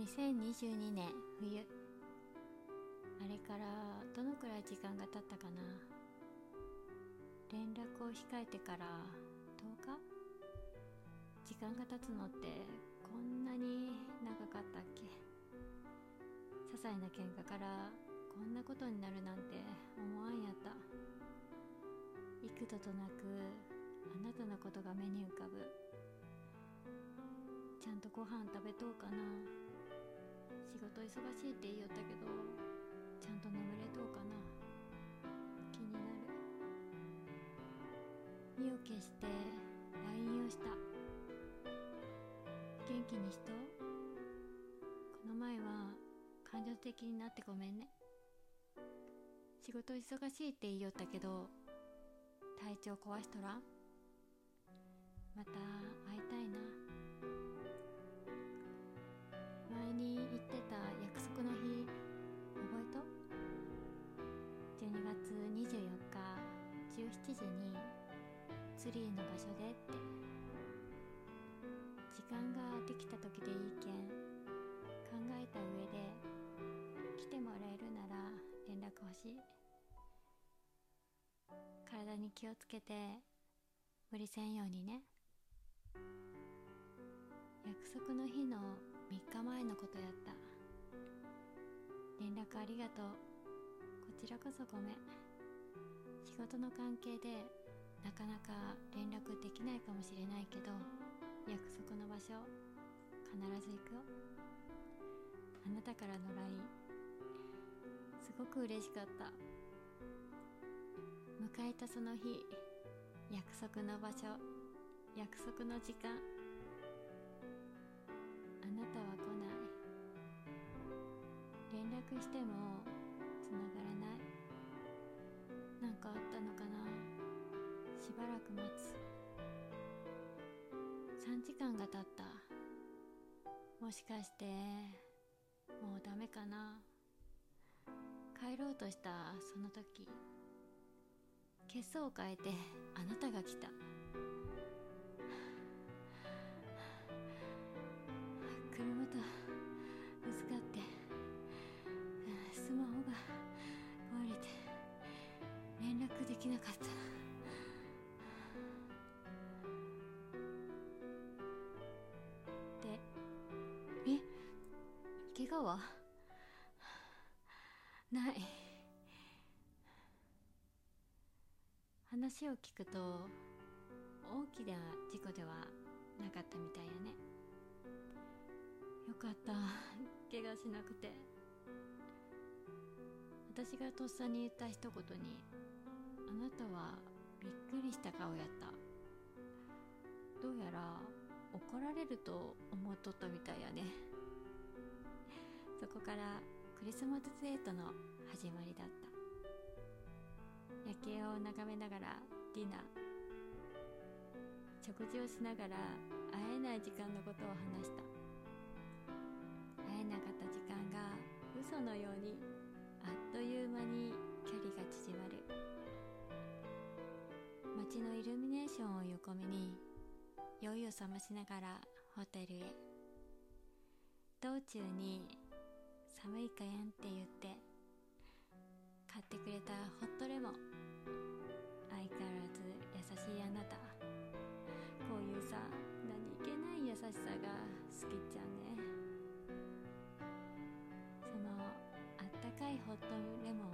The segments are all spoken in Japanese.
2022年冬。あれからどのくらい時間が経ったかな？連絡を控えてから10日時間が経つのってこんなに長かったっけ？些細な喧嘩からこんなことになるなんて思わんやった。幾度となくあなたのことが目に浮かぶ。ちゃんとご飯食べとうかな？忙しいって言いよったけどちゃんと眠れとうかな。気になる。意を決して LINE をした。元気にしとこの前は感情的になってごめんね。仕事忙しいって言いよったけど体調壊しとらん。また7時にツリーの場所でって。時間ができた時でいいけん。考えた上で来てもらえるなら連絡欲しい。体に気をつけて無理せんようにね。約束の日の3日前のことやった。連絡ありがとう。こちらこそごめん。仕事の関係でなかなか連絡できないかもしれないけど約束の場所必ず行くよ。あなたからの LINE すごく嬉しかった。迎えたその日約束の場所約束の時間。あなたは来ない。連絡しても繋がらない。何かあったのかな。しばらく待つ。3時間が経った。もしかしてもうダメかな。帰ろうとしたその時血相を変えてあなたが来た。連絡できなかった。でえ？怪我は？ない。話を聞くと大きな事故ではなかったみたいやね。よかった。怪我しなくて。私がとっさに言った一言にあなたはびっくりした顔やった。どうやら怒られると思っとったみたいやね。そこからクリスマスデートの始まりだった。夜景を眺めながらディナー。食事をしながら会えない時間のことを話した。会えなかった時間が嘘のように街のイルミネーションを横目に酔いを覚ましながらホテルへ。道中に寒いかやんって言って買ってくれたホットレモン。相変わらず優しいあなた。こういうさ何気ない優しさが好きっちゃね。そのあったかいホットレモン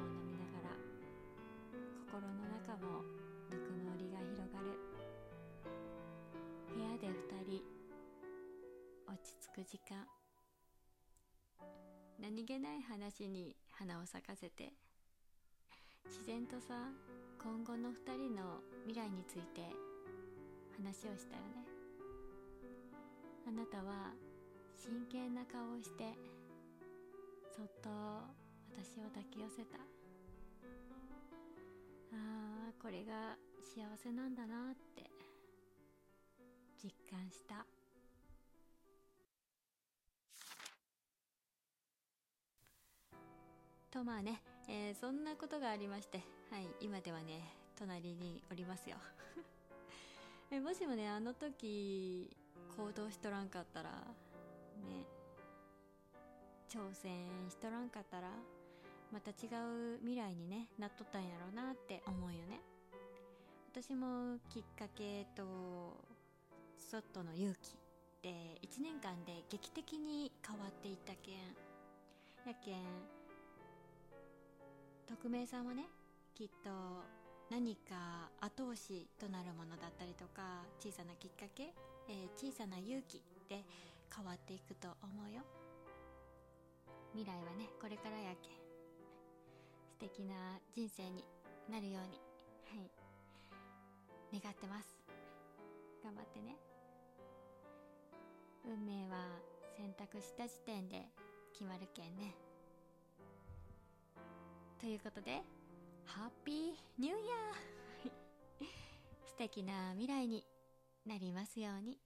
時間。何気ない話に花を咲かせて。自然とさ今後の二人の未来について話をしたよね。あなたは真剣な顔をしてそっと私を抱き寄せた。あーこれが幸せなんだなって実感した。とまあね、えーそんなことがありましてはい今ではね隣におりますよ。えもしもねあの時行動しとらんかったらね挑戦しとらんかったらまた違う未来にねなっとったんやろうなって思うよね。私もきっかけと外の勇気って1年間で劇的に変わっていったけんやけん匿名さんはねきっと何か後押しとなるものだったりとか小さなきっかけ、えー、小さな勇気で変わっていくと思うよ。未来はねこれからやけん。素敵な人生になるようにはい。願ってます。頑張ってね。運命は選択した時点で決まるけんね。ということでハッピーニューイヤー素敵な未来になりますように。